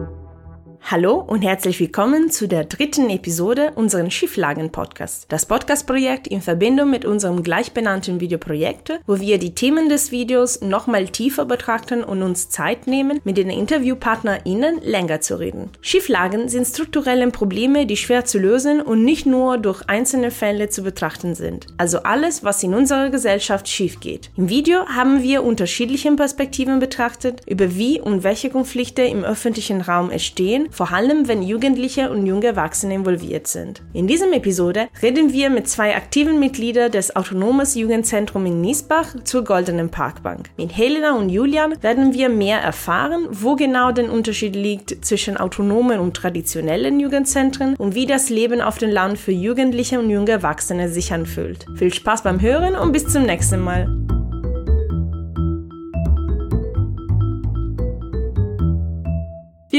thank you. Hallo und herzlich willkommen zu der dritten Episode unseres Schieflagen-Podcasts. Das Podcast-Projekt in Verbindung mit unserem gleichbenannten Videoprojekt, wo wir die Themen des Videos nochmal tiefer betrachten und uns Zeit nehmen, mit den InterviewpartnerInnen länger zu reden. Schieflagen sind strukturelle Probleme, die schwer zu lösen und nicht nur durch einzelne Fälle zu betrachten sind. Also alles, was in unserer Gesellschaft schief geht. Im Video haben wir unterschiedliche Perspektiven betrachtet, über wie und welche Konflikte im öffentlichen Raum entstehen vor allem wenn Jugendliche und junge Erwachsene involviert sind. In diesem Episode reden wir mit zwei aktiven Mitgliedern des Autonomes Jugendzentrum in Niesbach zur Goldenen Parkbank. Mit Helena und Julian werden wir mehr erfahren, wo genau der Unterschied liegt zwischen autonomen und traditionellen Jugendzentren und wie das Leben auf dem Land für Jugendliche und junge Erwachsene sich anfühlt. Viel Spaß beim Hören und bis zum nächsten Mal.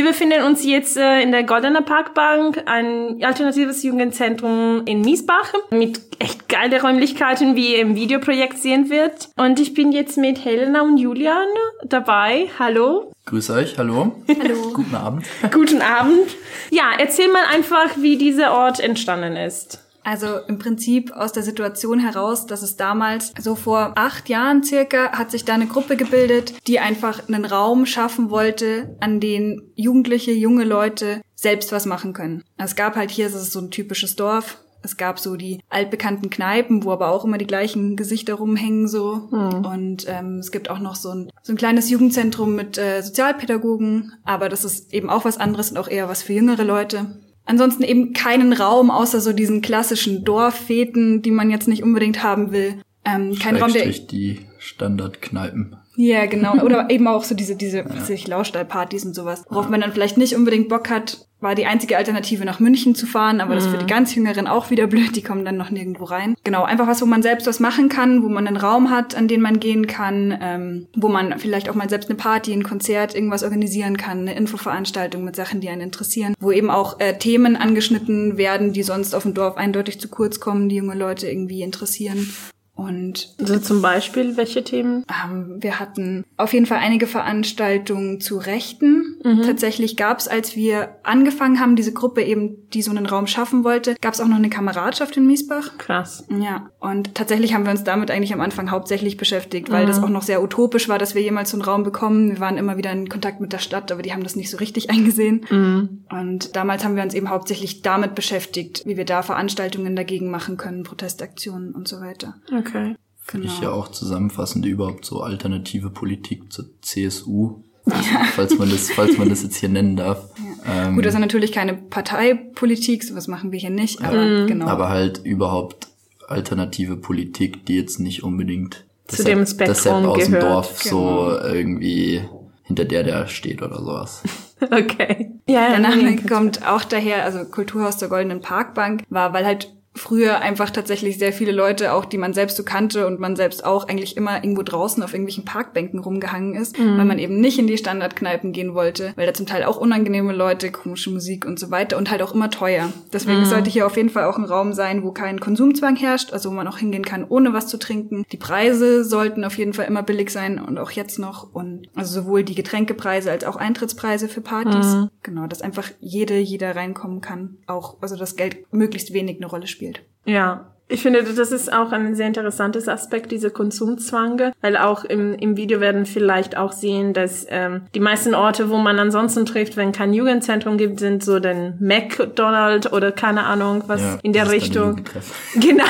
Wir befinden uns jetzt äh, in der Goldener Parkbank, ein alternatives Jugendzentrum in Miesbach mit echt geile Räumlichkeiten, wie ihr im Videoprojekt sehen wird. Und ich bin jetzt mit Helena und Julian dabei. Hallo. Grüß euch, hallo. Hallo. Guten Abend. Guten Abend. Ja, erzähl mal einfach, wie dieser Ort entstanden ist. Also im Prinzip aus der Situation heraus, dass es damals, so vor acht Jahren circa, hat sich da eine Gruppe gebildet, die einfach einen Raum schaffen wollte, an den Jugendliche, junge Leute selbst was machen können. Es gab halt hier, das ist so ein typisches Dorf, es gab so die altbekannten Kneipen, wo aber auch immer die gleichen Gesichter rumhängen so. Mhm. Und ähm, es gibt auch noch so ein, so ein kleines Jugendzentrum mit äh, Sozialpädagogen, aber das ist eben auch was anderes und auch eher was für jüngere Leute. Ansonsten eben keinen Raum außer so diesen klassischen Dorffeten, die man jetzt nicht unbedingt haben will. Ähm, kein Raum, der die Standardkneipen. Ja, genau. Oder eben auch so diese, diese ja. Lausstallpartys und sowas, worauf ja. man dann vielleicht nicht unbedingt Bock hat, war die einzige Alternative nach München zu fahren, aber mhm. das ist für die mhm. ganz Jüngeren auch wieder blöd, die kommen dann noch nirgendwo rein. Genau, einfach was, wo man selbst was machen kann, wo man einen Raum hat, an den man gehen kann, ähm, wo man vielleicht auch mal selbst eine Party, ein Konzert, irgendwas organisieren kann, eine Infoveranstaltung mit Sachen, die einen interessieren, wo eben auch äh, Themen angeschnitten werden, die sonst auf dem Dorf eindeutig zu kurz kommen, die junge Leute irgendwie interessieren. Und also zum Beispiel welche Themen? Ähm, wir hatten auf jeden Fall einige Veranstaltungen zu Rechten. Mhm. Tatsächlich gab es, als wir angefangen haben, diese Gruppe eben, die so einen Raum schaffen wollte, gab es auch noch eine Kameradschaft in Miesbach. Krass. Ja. Und tatsächlich haben wir uns damit eigentlich am Anfang hauptsächlich beschäftigt, weil mhm. das auch noch sehr utopisch war, dass wir jemals so einen Raum bekommen. Wir waren immer wieder in Kontakt mit der Stadt, aber die haben das nicht so richtig eingesehen. Mhm. Und damals haben wir uns eben hauptsächlich damit beschäftigt, wie wir da Veranstaltungen dagegen machen können, Protestaktionen und so weiter. Okay. Okay. Finde genau. ich ja auch zusammenfassend überhaupt so alternative Politik zur CSU. Ja. falls man das, falls man das jetzt hier nennen darf. Ja. Ähm, Gut, das ist natürlich keine Parteipolitik, sowas machen wir hier nicht, aber ja, genau. Aber halt überhaupt alternative Politik, die jetzt nicht unbedingt zu dem Spektrum deshalb aus gehört. dem Dorf genau. so irgendwie hinter der der steht oder sowas. okay. Ja, der Name kommt auch daher, also Kulturhaus der Goldenen Parkbank war, weil halt früher einfach tatsächlich sehr viele Leute, auch die man selbst so kannte und man selbst auch eigentlich immer irgendwo draußen auf irgendwelchen Parkbänken rumgehangen ist, mhm. weil man eben nicht in die Standardkneipen gehen wollte, weil da zum Teil auch unangenehme Leute, komische Musik und so weiter und halt auch immer teuer. Deswegen mhm. sollte hier auf jeden Fall auch ein Raum sein, wo kein Konsumzwang herrscht, also wo man auch hingehen kann, ohne was zu trinken. Die Preise sollten auf jeden Fall immer billig sein und auch jetzt noch und also sowohl die Getränkepreise als auch Eintrittspreise für Partys. Mhm. Genau, dass einfach jede, jeder reinkommen kann, auch also das Geld möglichst wenig eine Rolle spielt spielt. Ja, ich finde, das ist auch ein sehr interessantes Aspekt, diese Konsumzwange, weil auch im, im Video werden vielleicht auch sehen, dass ähm, die meisten Orte, wo man ansonsten trifft, wenn kein Jugendzentrum gibt, sind so den McDonald's oder keine Ahnung, was ja, in der Richtung. Genau.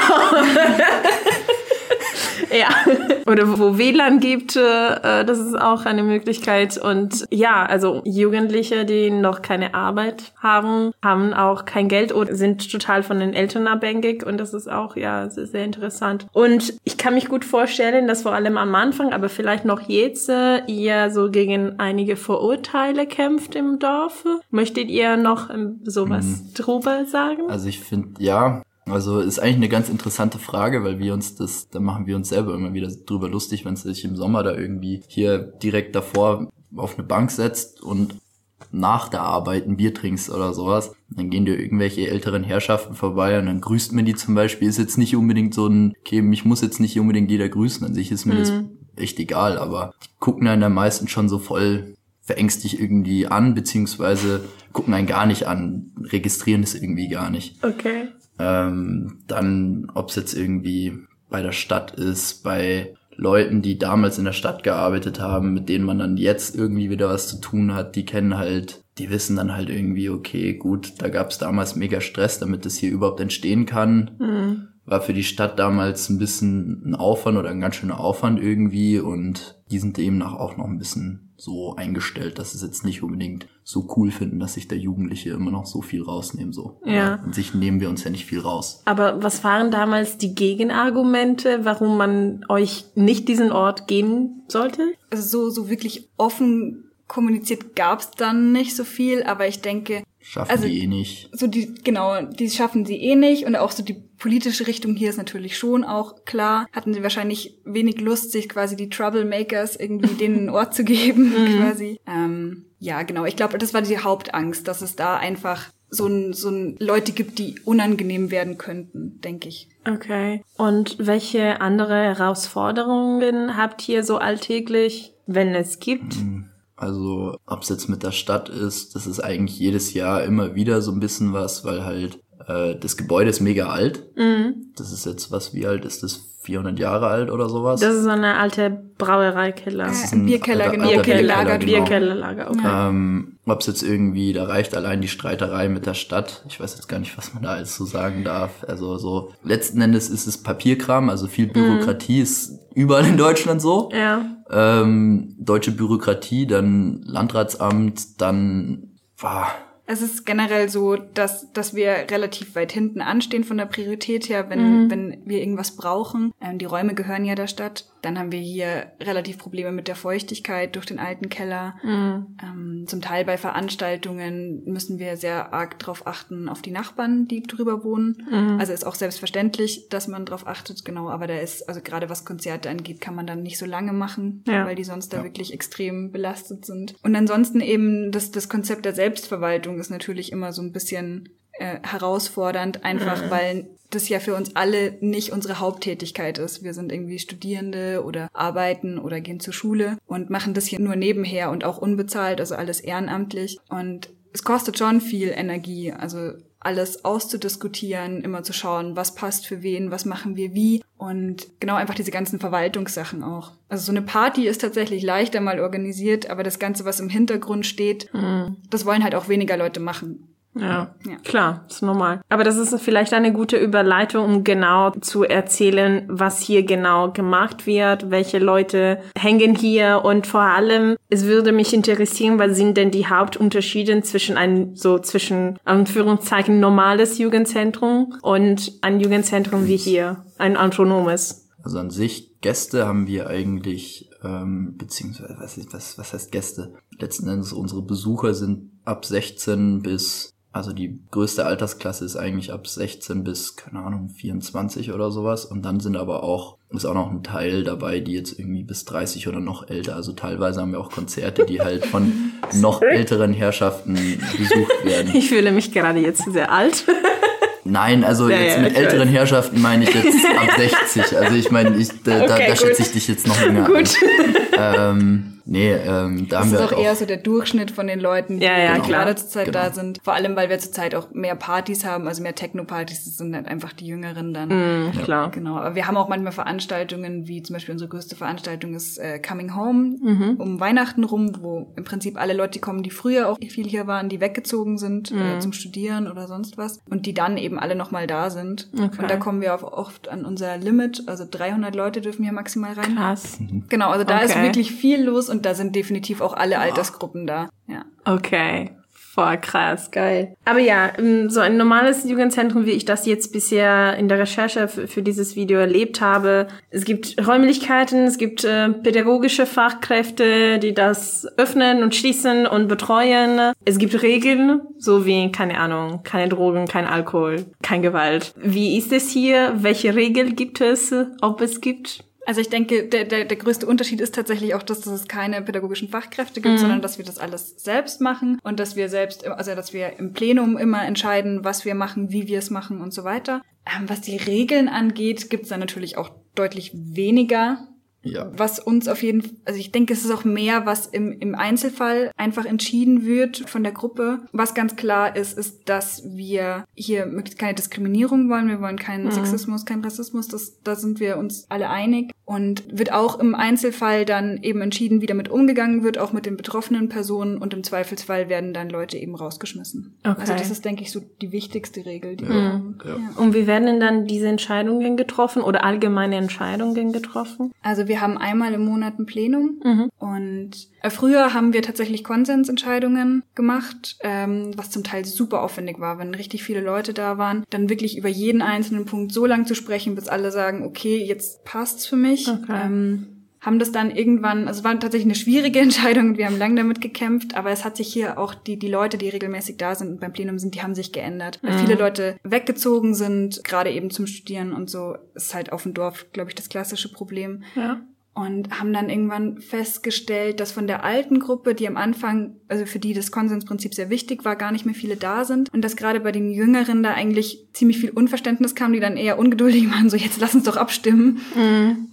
Ja. Oder wo WLAN gibt, äh, das ist auch eine Möglichkeit. Und ja, also Jugendliche, die noch keine Arbeit haben, haben auch kein Geld oder sind total von den Eltern abhängig. Und das ist auch, ja, sehr interessant. Und ich kann mich gut vorstellen, dass vor allem am Anfang, aber vielleicht noch jetzt, äh, ihr so gegen einige Vorurteile kämpft im Dorf. Möchtet ihr noch ähm, sowas mhm. drüber sagen? Also ich finde, ja, also ist eigentlich eine ganz interessante Frage, weil wir uns das, da machen wir uns selber immer wieder drüber lustig, wenn es sich im Sommer da irgendwie hier direkt davor auf eine Bank setzt und nach der Arbeit ein Bier trinkst oder sowas, dann gehen dir irgendwelche älteren Herrschaften vorbei und dann grüßt man die zum Beispiel. Ist jetzt nicht unbedingt so ein, okay, mich muss jetzt nicht unbedingt jeder grüßen, an sich ist mir mhm. das echt egal, aber die gucken einen dann meistens schon so voll verängstigt irgendwie an, beziehungsweise gucken einen gar nicht an, registrieren es irgendwie gar nicht. Okay. Ähm, dann, ob es jetzt irgendwie bei der Stadt ist, bei Leuten, die damals in der Stadt gearbeitet haben, mit denen man dann jetzt irgendwie wieder was zu tun hat, die kennen halt, die wissen dann halt irgendwie, okay, gut, da gab es damals mega Stress, damit das hier überhaupt entstehen kann. Mhm. War für die Stadt damals ein bisschen ein Aufwand oder ein ganz schöner Aufwand irgendwie und die sind demnach auch noch ein bisschen so eingestellt, dass es jetzt nicht unbedingt so cool finden, dass sich der Jugendliche immer noch so viel rausnehmen so. Ja. An sich nehmen wir uns ja nicht viel raus. Aber was waren damals die Gegenargumente, warum man euch nicht diesen Ort geben sollte? Also so, so wirklich offen kommuniziert gab's dann nicht so viel, aber ich denke, Schaffen Also- die eh nicht. so die, genau, die schaffen sie eh nicht und auch so die politische Richtung hier ist natürlich schon auch klar. Hatten sie wahrscheinlich wenig Lust, sich quasi die Troublemakers irgendwie denen einen Ort zu geben, quasi. Ähm, ja, genau. Ich glaube, das war die Hauptangst, dass es da einfach so ein, so ein Leute gibt, die unangenehm werden könnten, denke ich. Okay. Und welche andere Herausforderungen habt ihr so alltäglich, wenn es gibt? Also, ob es jetzt mit der Stadt ist, das ist eigentlich jedes Jahr immer wieder so ein bisschen was, weil halt äh, das Gebäude ist mega alt. Mhm. Das ist jetzt was, wie alt ist das? 400 Jahre alt oder sowas? Das ist so eine alte Brauereikeller. Äh, ein Bierkeller, alter- genau, alter Bierkeller, Bierkeller, genau. Bierkellerlager, okay. Ähm, Ob es jetzt irgendwie, da reicht allein die Streiterei mit der Stadt. Ich weiß jetzt gar nicht, was man da alles so sagen darf. Also so, letzten Endes ist es Papierkram, also viel Bürokratie ist überall in Deutschland so. Ja. Ähm, deutsche Bürokratie, dann Landratsamt, dann war Es ist generell so, dass, dass wir relativ weit hinten anstehen von der Priorität her, wenn, wenn wir irgendwas brauchen. Ähm, die Räume gehören ja der Stadt. Dann haben wir hier relativ Probleme mit der Feuchtigkeit durch den alten Keller. Ähm, zum Teil bei Veranstaltungen müssen wir sehr arg darauf achten, auf die Nachbarn, die drüber wohnen. Also ist auch selbstverständlich, dass man darauf achtet, genau. Aber da ist, also gerade was Konzerte angeht, kann man dann nicht so lange machen, Ja. weil die sonst da wirklich extrem belastet sind. Und ansonsten eben das, das Konzept der Selbstverwaltung ist natürlich immer so ein bisschen äh, herausfordernd, einfach weil das ja für uns alle nicht unsere Haupttätigkeit ist. Wir sind irgendwie Studierende oder arbeiten oder gehen zur Schule und machen das hier nur nebenher und auch unbezahlt, also alles ehrenamtlich. Und es kostet schon viel Energie, also alles auszudiskutieren, immer zu schauen, was passt für wen, was machen wir wie und genau einfach diese ganzen Verwaltungssachen auch. Also so eine Party ist tatsächlich leichter mal organisiert, aber das Ganze, was im Hintergrund steht, das wollen halt auch weniger Leute machen. Ja, Ja. klar, ist normal. Aber das ist vielleicht eine gute Überleitung, um genau zu erzählen, was hier genau gemacht wird, welche Leute hängen hier und vor allem, es würde mich interessieren, was sind denn die Hauptunterschiede zwischen ein, so zwischen Anführungszeichen normales Jugendzentrum und ein Jugendzentrum wie hier, ein autonomes. Also an sich, Gäste haben wir eigentlich, ähm, beziehungsweise, was, was, was heißt Gäste? Letzten Endes, unsere Besucher sind ab 16 bis, also die größte Altersklasse ist eigentlich ab 16 bis, keine Ahnung, 24 oder sowas. Und dann sind aber auch, ist auch noch ein Teil dabei, die jetzt irgendwie bis 30 oder noch älter. Also teilweise haben wir auch Konzerte, die halt von noch älteren Herrschaften besucht werden. Ich fühle mich gerade jetzt sehr alt. Nein, also Ja, jetzt ja, mit älteren weiß. Herrschaften meine ich jetzt ab 60. Also ich meine, ich, da, da, Okay, da gut. schätze ich dich jetzt noch länger Gut. an. Ähm, nee, ähm, da Das haben ist wir auch halt eher auch, so der Durchschnitt von den Leuten, die Ja, ja, klar. gerade zurzeit Genau. da sind. Vor allem, weil wir zurzeit auch mehr Partys haben, also mehr Techno-Partys, das sind halt einfach die Jüngeren dann. Mhm, klar. Genau, aber wir haben auch manchmal Veranstaltungen, wie zum Beispiel unsere größte Veranstaltung ist äh, Coming Home Mhm. um Weihnachten rum, wo im Prinzip alle Leute kommen, die früher auch viel hier waren, die weggezogen sind Mhm. äh, zum Studieren oder sonst was und die dann eben alle nochmal da sind. Okay. Und da kommen wir auch oft an unser Limit, also 300 Leute dürfen hier maximal rein. Krass. Genau, also da ist Okay. wirklich viel los und da sind definitiv auch alle Altersgruppen da. Ja. Okay. Voll krass, geil. Aber ja, ähm, so ein normales Jugendzentrum, wie ich das jetzt bisher in der Recherche für, dieses Video erlebt habe. Es gibt Räumlichkeiten, es gibt äh, pädagogische Fachkräfte, die das öffnen und schließen und betreuen. Es gibt Regeln, so wie, keine Ahnung, keine Drogen, kein Alkohol, kein Gewalt. Wie ist es hier? Welche Regeln gibt es, ob es gibt? Also ich denke, der, der, der größte Unterschied ist tatsächlich auch, dass es keine pädagogischen Fachkräfte gibt, sondern dass wir das alles selbst machen und dass wir selbst, also dass wir im Plenum immer entscheiden, was wir machen, wie wir es machen und so weiter. Ähm, was die Regeln angeht, gibt es da natürlich auch deutlich weniger. Ja. Was uns auf jeden Fall, also ich denke, es ist auch mehr, was im, im Einzelfall einfach entschieden wird von der Gruppe. Was ganz klar ist, ist, dass wir hier möglichst keine Diskriminierung wollen. Wir wollen keinen Mhm. Sexismus, keinen Rassismus. Das, da sind wir uns alle einig. Und wird auch im Einzelfall dann eben entschieden, wie damit umgegangen wird, auch mit den betroffenen Personen. Und im Zweifelsfall werden dann Leute eben rausgeschmissen. Okay. Also das ist, denke ich, so die wichtigste Regel, die wir haben. Ja. Und wie werden denn dann diese Entscheidungen getroffen oder allgemeine Entscheidungen getroffen? Also wir haben einmal im Monat ein Plenum und äh, früher haben wir tatsächlich Konsensentscheidungen gemacht, ähm, was zum Teil super aufwendig war, wenn richtig viele Leute da waren, dann wirklich über jeden einzelnen Punkt so lang zu sprechen, bis alle sagen, okay, jetzt passt's für mich. Okay. Ähm, haben das dann irgendwann, also es war tatsächlich eine schwierige Entscheidung und wir haben lange damit gekämpft, aber es hat sich hier auch die, die Leute, die regelmäßig da sind und beim Plenum sind, die haben sich geändert. Weil viele Leute weggezogen sind, gerade eben zum Studieren und so, ist halt auf dem Dorf, glaube ich, das klassische Problem Ja. Und haben dann irgendwann festgestellt, dass von der alten Gruppe, die am Anfang, also für die das Konsensprinzip sehr wichtig war, gar nicht mehr viele da sind und dass gerade bei den Jüngeren da eigentlich ziemlich viel Unverständnis kam, die dann eher ungeduldig waren, so jetzt lass uns doch abstimmen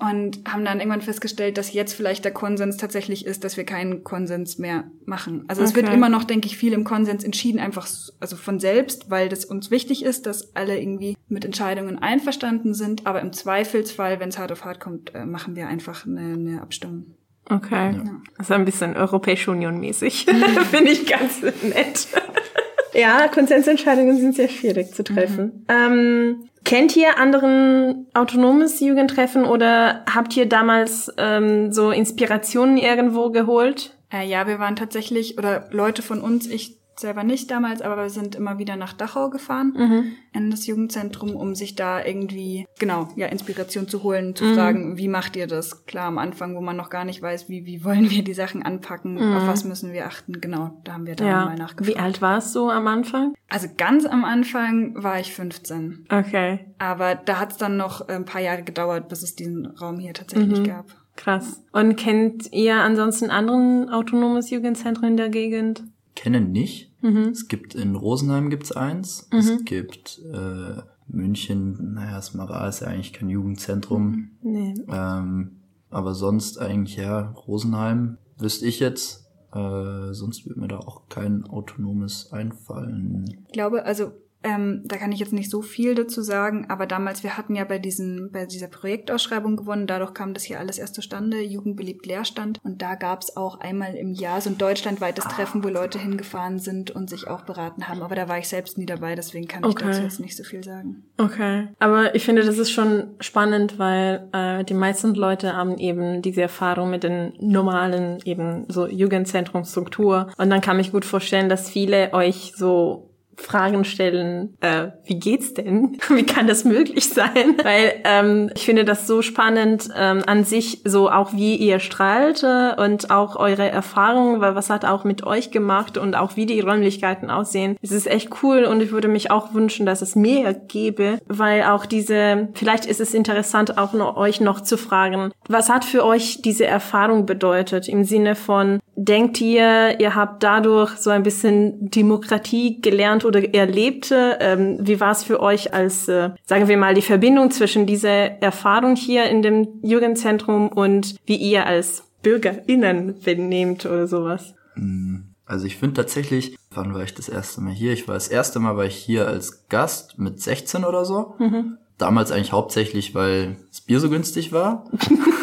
und haben dann irgendwann festgestellt, dass jetzt vielleicht der Konsens tatsächlich ist, dass wir keinen Konsens mehr machen. Also es wird Okay. immer noch, denke ich, viel im Konsens entschieden, einfach also von selbst, weil das uns wichtig ist, dass alle irgendwie mit Entscheidungen einverstanden sind, aber im Zweifelsfall, wenn es hart auf hart kommt, äh, machen wir einfach eine, eine Abstimmung. Okay. Das ist ein bisschen Europäische Union mäßig. Finde ich ganz nett. ja, Konsensentscheidungen sind sehr schwierig zu treffen. Ähm, kennt ihr anderen autonomes Jugendtreffen oder habt ihr damals ähm, so Inspirationen irgendwo geholt? Äh, ja, wir waren tatsächlich, oder Leute von uns, ich selber nicht damals, aber wir sind immer wieder nach Dachau gefahren, in das Jugendzentrum, um sich da irgendwie, genau, ja, Inspiration zu holen, zu fragen, wie macht ihr das? Klar, am Anfang, wo man noch gar nicht weiß, wie, wie wollen wir die Sachen anpacken, auf was müssen wir achten, genau, da haben wir da mal nachgefragt. Wie alt warst du am Anfang? Also ganz am Anfang war ich 15. Okay, Aber da hat es dann noch ein paar Jahre gedauert, bis es diesen Raum hier tatsächlich gab. krass. Und kennt ihr ansonsten anderen autonomes Jugendzentren in der Gegend? Kenne nicht. Es gibt in Rosenheim gibt's eins. Es gibt äh, München, naja, Smara ist ja eigentlich kein Jugendzentrum. Nee. Ähm, aber sonst eigentlich ja, Rosenheim wüsste ich jetzt. Äh, sonst würde mir da auch kein autonomes einfallen. Ich glaube, also ähm, da kann ich jetzt nicht so viel dazu sagen, aber damals, wir hatten ja bei diesen, bei dieser Projektausschreibung gewonnen, dadurch kam das hier alles erst zustande, Jugendbeliebt Leerstand. Und da gab's auch einmal im Jahr so ein deutschlandweites Treffen, wo Leute hingefahren sind und sich auch beraten haben. Aber da war ich selbst nie dabei, deswegen kann ich Okay. dazu jetzt nicht so viel sagen. Okay. Aber ich finde, das ist schon spannend, weil äh, die meisten Leute haben eben diese Erfahrung mit den normalen eben so Jugendzentrumstruktur. Und dann kann ich gut vorstellen, dass viele euch so Fragen stellen, äh, wie geht's denn? Wie kann das möglich sein? Weil ähm, ich finde das so spannend ähm, an sich, so auch wie ihr strahlt äh, und auch eure Erfahrungen, weil was hat auch mit euch gemacht und auch wie die Räumlichkeiten aussehen. Es ist echt cool und ich würde mich auch wünschen, dass es mehr gäbe, weil auch diese, vielleicht ist es interessant auch noch, euch noch zu fragen, was hat für euch diese Erfahrung bedeutet im Sinne von, denkt ihr, ihr habt dadurch so ein bisschen Demokratie gelernt oder erlebt? Ähm, wie war es für euch als, äh, sagen wir mal, die Verbindung zwischen dieser Erfahrung hier in dem Jugendzentrum und wie ihr als BürgerInnen benehmt oder sowas? Also ich finde tatsächlich, wann war ich das erste Mal hier? Ich war das erste Mal war ich hier als Gast mit 16 oder so. Damals eigentlich hauptsächlich, weil das Bier so günstig war.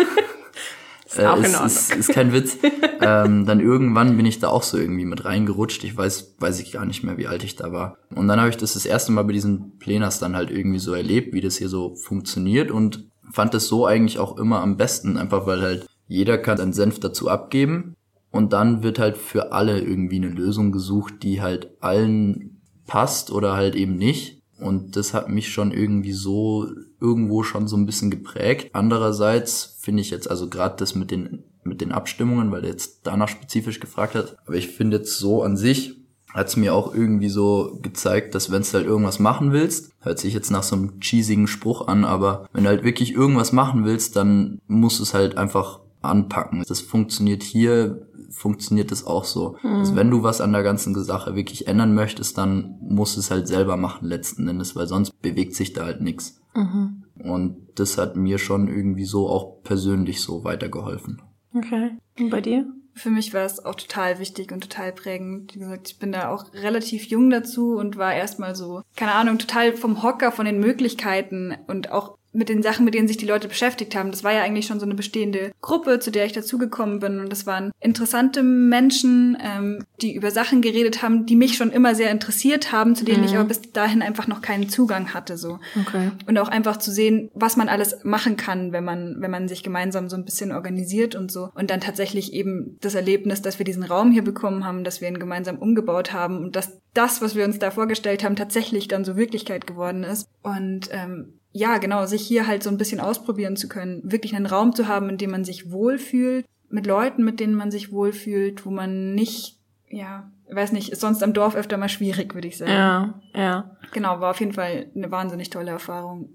Ist auch in ist, Ordnung. ist, ist kein Witz. ähm, dann irgendwann bin ich da auch so irgendwie mit reingerutscht. Ich weiß, weiß ich gar nicht mehr, wie alt ich da war. Und dann habe ich das das erste Mal bei diesen Plenars dann halt irgendwie so erlebt, wie das hier so funktioniert und fand es so eigentlich auch immer am besten, einfach weil halt jeder kann seinen Senf dazu abgeben und dann wird halt für alle irgendwie eine Lösung gesucht, die halt allen passt oder halt eben nicht. Und das hat mich schon irgendwie so irgendwo schon so ein bisschen geprägt. Andererseits finde ich jetzt, also gerade das mit den, mit den Abstimmungen, weil der jetzt danach spezifisch gefragt hat, aber ich finde jetzt so an sich, hat es mir auch irgendwie so gezeigt, dass wenn du halt irgendwas machen willst, hört sich jetzt nach so einem cheesigen Spruch an, aber wenn du halt wirklich irgendwas machen willst, dann musst du es halt einfach anpacken. Das funktioniert hier, funktioniert das auch so. Also wenn du was an der ganzen Sache wirklich ändern möchtest, dann musst du es halt selber machen letzten Endes, weil sonst bewegt sich da halt nichts. Und das hat mir schon irgendwie so auch persönlich so weitergeholfen. Okay. Und bei dir? Für mich war es auch total wichtig und total prägend. Wie gesagt, ich bin da auch relativ jung dazu und war erstmal so, keine Ahnung, total vom Hocker von den Möglichkeiten und auch mit den Sachen, mit denen sich die Leute beschäftigt haben. Das war ja eigentlich schon so eine bestehende Gruppe, zu der ich dazugekommen bin. Und das waren interessante Menschen, ähm, die über Sachen geredet haben, die mich schon immer sehr interessiert haben, zu denen mhm. ich aber bis dahin einfach noch keinen Zugang hatte. So. Okay. Und auch einfach zu sehen, was man alles machen kann, wenn man, wenn man sich gemeinsam so ein bisschen organisiert und so. Und dann tatsächlich eben das Erlebnis, dass wir diesen Raum hier bekommen haben, dass wir ihn gemeinsam umgebaut haben und dass das, was wir uns da vorgestellt haben, tatsächlich dann so Wirklichkeit geworden ist. Und ähm, ja, genau, sich hier halt so ein bisschen ausprobieren zu können, wirklich einen Raum zu haben, in dem man sich wohlfühlt, mit Leuten, mit denen man sich wohlfühlt, wo man nicht, ja, weiß nicht, ist sonst am Dorf öfter mal schwierig, würde ich sagen. Ja, ja. Genau, war auf jeden Fall eine wahnsinnig tolle Erfahrung.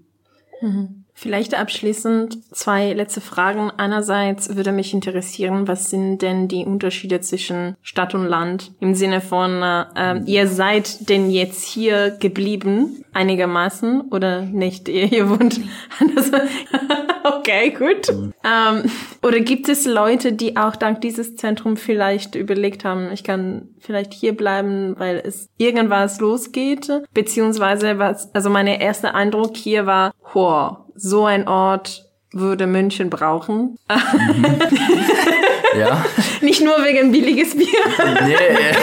Mhm. Vielleicht abschließend zwei letzte Fragen. Einerseits würde mich interessieren, was sind denn die Unterschiede zwischen Stadt und Land im Sinne von, äh, ihr seid denn jetzt hier geblieben einigermaßen oder nicht? Ihr, ihr wohnt okay, gut. Ähm, oder gibt es Leute, die auch dank dieses Zentrum vielleicht überlegt haben, ich kann vielleicht hier bleiben, weil es irgendwas losgeht? Beziehungsweise was, also mein erster Eindruck hier war, Hor, so ein Ort würde München brauchen. Mhm. ja. Nicht nur wegen billiges Bier. nee, äh,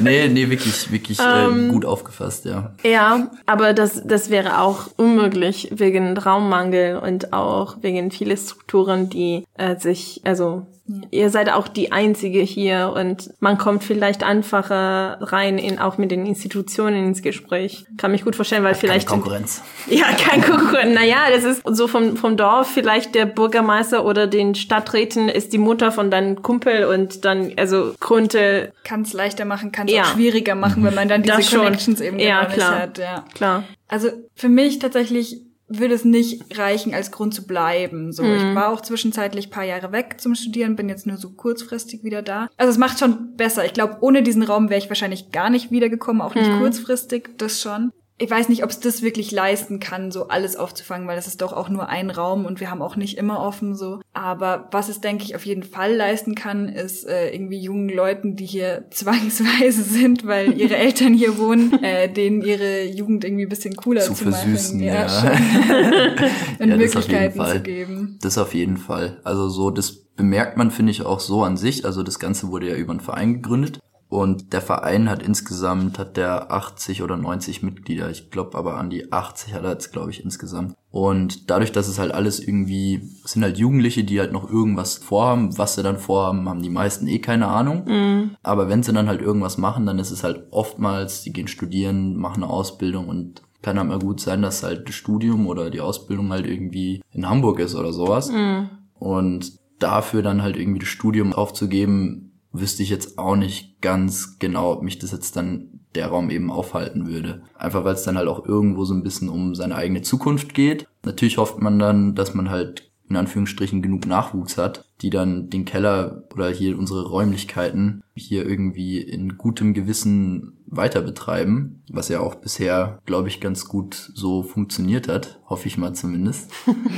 nee, nee, wirklich, wirklich äh, ähm, gut aufgefasst, ja. Ja, aber das, das wäre auch unmöglich wegen Raummangel und auch wegen viele Strukturen, die äh, sich, also Ihr seid auch die Einzige hier und man kommt vielleicht einfacher rein in auch mit den Institutionen ins Gespräch. Kann mich gut vorstellen, weil vielleicht keine Konkurrenz. Ja, kein Konkurrenz. Naja, das ist so vom vom Dorf vielleicht der Bürgermeister oder den Stadträten ist die Mutter von deinem Kumpel und dann also Gründe kann es leichter machen, kann es ja. auch schwieriger machen, wenn man dann diese das Connections schon. eben ja, genau klar. hat. Ja, klar. Also für mich tatsächlich würde es nicht reichen, als Grund zu bleiben. So, mhm. ich war auch zwischenzeitlich paar Jahre weg zum Studieren, bin jetzt nur so kurzfristig wieder da. Also es macht schon besser. Ich glaube, ohne diesen Raum wäre ich wahrscheinlich gar nicht wiedergekommen, auch nicht mhm. kurzfristig, das schon ich weiß nicht, ob es das wirklich leisten kann, so alles aufzufangen, weil das ist doch auch nur ein Raum und wir haben auch nicht immer offen so. Aber was es, denke ich, auf jeden Fall leisten kann, ist äh, irgendwie jungen Leuten, die hier zwangsweise sind, weil ihre Eltern hier wohnen, äh, denen ihre Jugend irgendwie ein bisschen cooler zu, zu versüßen, machen. Ja, ja. und ja, Möglichkeiten zu geben. Das auf jeden Fall. Also so, das bemerkt man, finde ich, auch so an sich. Also das Ganze wurde ja über einen Verein gegründet. Und der Verein hat insgesamt, hat der 80 oder 90 Mitglieder. Ich glaube aber an die 80 hat er jetzt, glaube ich, insgesamt. Und dadurch, dass es halt alles irgendwie, es sind halt Jugendliche, die halt noch irgendwas vorhaben. Was sie dann vorhaben, haben die meisten eh keine Ahnung. Mhm. Aber wenn sie dann halt irgendwas machen, dann ist es halt oftmals, die gehen studieren, machen eine Ausbildung und kann halt mal gut sein, dass halt das Studium oder die Ausbildung halt irgendwie in Hamburg ist oder sowas. Mhm. Und dafür dann halt irgendwie das Studium aufzugeben, wüsste ich jetzt auch nicht ganz genau, ob mich das jetzt dann der Raum eben aufhalten würde. Einfach weil es dann halt auch irgendwo so ein bisschen um seine eigene Zukunft geht. Natürlich hofft man dann, dass man halt in Anführungsstrichen genug Nachwuchs hat, die dann den Keller oder hier unsere Räumlichkeiten hier irgendwie in gutem Gewissen weiter betreiben, was ja auch bisher, glaube ich, ganz gut so funktioniert hat, hoffe ich mal zumindest.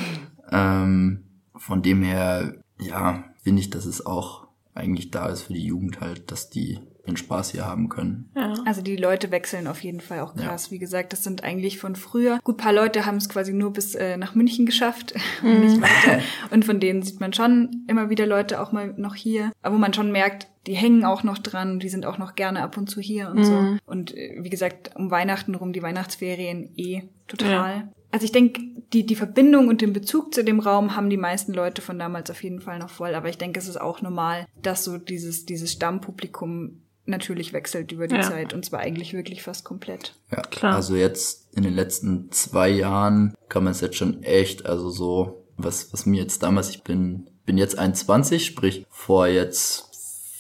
ähm, von dem her, ja, finde ich, dass es auch eigentlich da ist für die Jugend halt, dass die den Spaß hier haben können. Ja. Also die Leute wechseln auf jeden Fall auch krass. Ja. Wie gesagt, das sind eigentlich von früher. Gut, paar Leute haben es quasi nur bis äh, nach München geschafft und nicht mhm. weiter. Und von denen sieht man schon immer wieder Leute auch mal noch hier. Aber wo man schon merkt, die hängen auch noch dran, die sind auch noch gerne ab und zu hier und mhm. so. Und äh, wie gesagt, um Weihnachten rum, die Weihnachtsferien eh total. Ja. Also ich denke, die, die Verbindung und den Bezug zu dem Raum haben die meisten Leute von damals auf jeden Fall noch voll. Aber ich denke, es ist auch normal, dass so dieses, dieses Stammpublikum natürlich wechselt über die ja. Zeit und zwar eigentlich wirklich fast komplett. Ja, klar. Also jetzt in den letzten zwei Jahren kann man es jetzt schon echt, also so, was, was mir jetzt damals, ich bin, bin jetzt 21, sprich vor jetzt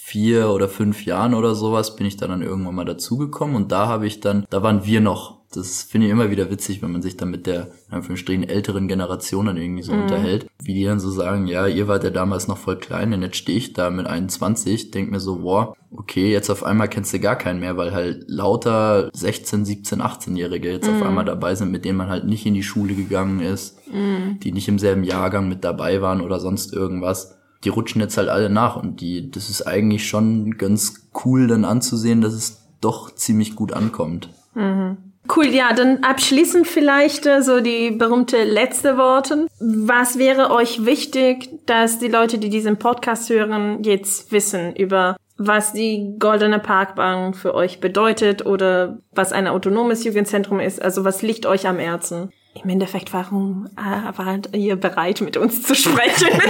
vier oder fünf Jahren oder sowas bin ich dann, dann irgendwann mal dazugekommen und da habe ich dann, da waren wir noch das finde ich immer wieder witzig, wenn man sich dann mit der, in Anführungsstrichen, älteren Generation dann irgendwie so mhm. unterhält, wie die dann so sagen, ja, ihr wart ja damals noch voll klein und jetzt stehe ich da mit 21, denk mir so, boah, okay, jetzt auf einmal kennst du gar keinen mehr, weil halt lauter 16, 17, 18-Jährige jetzt mhm. auf einmal dabei sind, mit denen man halt nicht in die Schule gegangen ist, mhm. die nicht im selben Jahrgang mit dabei waren oder sonst irgendwas. Die rutschen jetzt halt alle nach und die, das ist eigentlich schon ganz cool dann anzusehen, dass es doch ziemlich gut ankommt. Mhm. Cool, ja, dann abschließend vielleicht äh, so die berühmte letzte Worte. Was wäre euch wichtig, dass die Leute, die diesen Podcast hören, jetzt wissen über was die Goldene Parkbank für euch bedeutet oder was ein autonomes Jugendzentrum ist? Also was liegt euch am Herzen? Im Endeffekt, warum äh, wart ihr bereit, mit uns zu sprechen?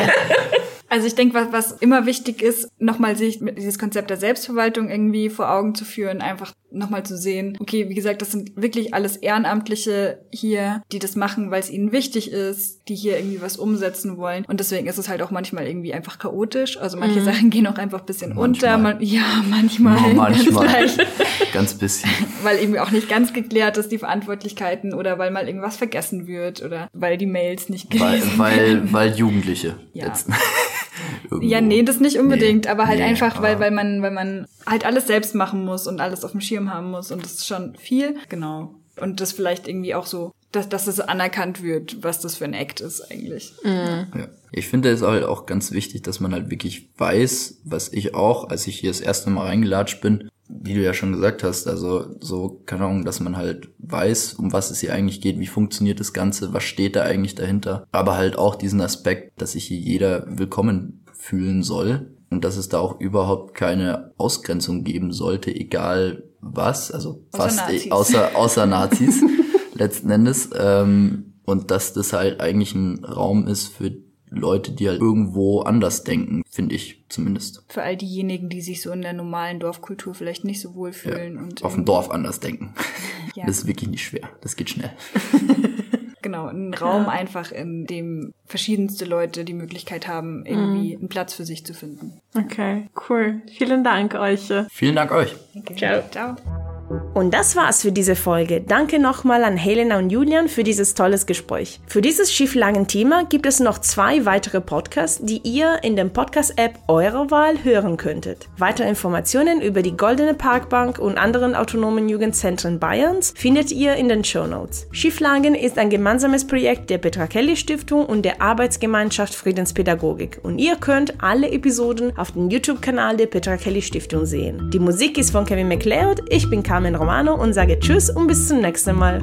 Also ich denke, was, was immer wichtig ist, nochmal sich dieses Konzept der Selbstverwaltung irgendwie vor Augen zu führen, einfach nochmal zu sehen, okay, wie gesagt, das sind wirklich alles Ehrenamtliche hier, die das machen, weil es ihnen wichtig ist, die hier irgendwie was umsetzen wollen. Und deswegen ist es halt auch manchmal irgendwie einfach chaotisch. Also manche mhm. Sachen gehen auch einfach ein bisschen manchmal. unter. Man, ja, manchmal. Oh, manchmal. Ganz, ganz bisschen. weil irgendwie auch nicht ganz geklärt ist, die Verantwortlichkeiten oder weil mal irgendwas vergessen wird oder weil die Mails nicht gelesen weil, weil, weil Jugendliche. Ja. Jetzt. ja, nee, das nicht unbedingt, nee, aber halt nee, einfach, weil, weil man, weil man halt alles selbst machen muss und alles auf dem Schirm haben muss und das ist schon viel. Genau. Und das vielleicht irgendwie auch so, dass, dass es anerkannt wird, was das für ein Act ist eigentlich. Mhm. Ja. Ich finde es halt auch ganz wichtig, dass man halt wirklich weiß, was ich auch, als ich hier das erste Mal reingelatscht bin, wie du ja schon gesagt hast, also so, keine Ahnung, dass man halt weiß, um was es hier eigentlich geht, wie funktioniert das Ganze, was steht da eigentlich dahinter. Aber halt auch diesen Aspekt, dass sich hier jeder willkommen fühlen soll und dass es da auch überhaupt keine Ausgrenzung geben sollte, egal was, also fast außer Nazis, außer, außer Nazis letzten Endes. Ähm, und dass das halt eigentlich ein Raum ist für Leute, die halt irgendwo anders denken, finde ich zumindest. Für all diejenigen, die sich so in der normalen Dorfkultur vielleicht nicht so wohl fühlen. Ja, und auf dem Dorf anders denken. Ja. Das ist wirklich nicht schwer. Das geht schnell. genau, ein Raum einfach, in dem verschiedenste Leute die Möglichkeit haben, irgendwie mhm. einen Platz für sich zu finden. Okay, cool. Vielen Dank euch. Vielen Dank euch. Okay. Ciao. Ciao. Und das war's für diese Folge. Danke nochmal an Helena und Julian für dieses tolles Gespräch. Für dieses Schieflagen-Thema gibt es noch zwei weitere Podcasts, die ihr in der Podcast-App eurer Wahl hören könntet. Weitere Informationen über die Goldene Parkbank und anderen autonomen Jugendzentren Bayerns findet ihr in den Show Notes. Schieflagen ist ein gemeinsames Projekt der Petra Kelly Stiftung und der Arbeitsgemeinschaft Friedenspädagogik und ihr könnt alle Episoden auf dem YouTube-Kanal der Petra Kelly Stiftung sehen. Die Musik ist von Kevin McLeod, ich bin Carmen Romano und sage Tschüss und bis zum nächsten Mal.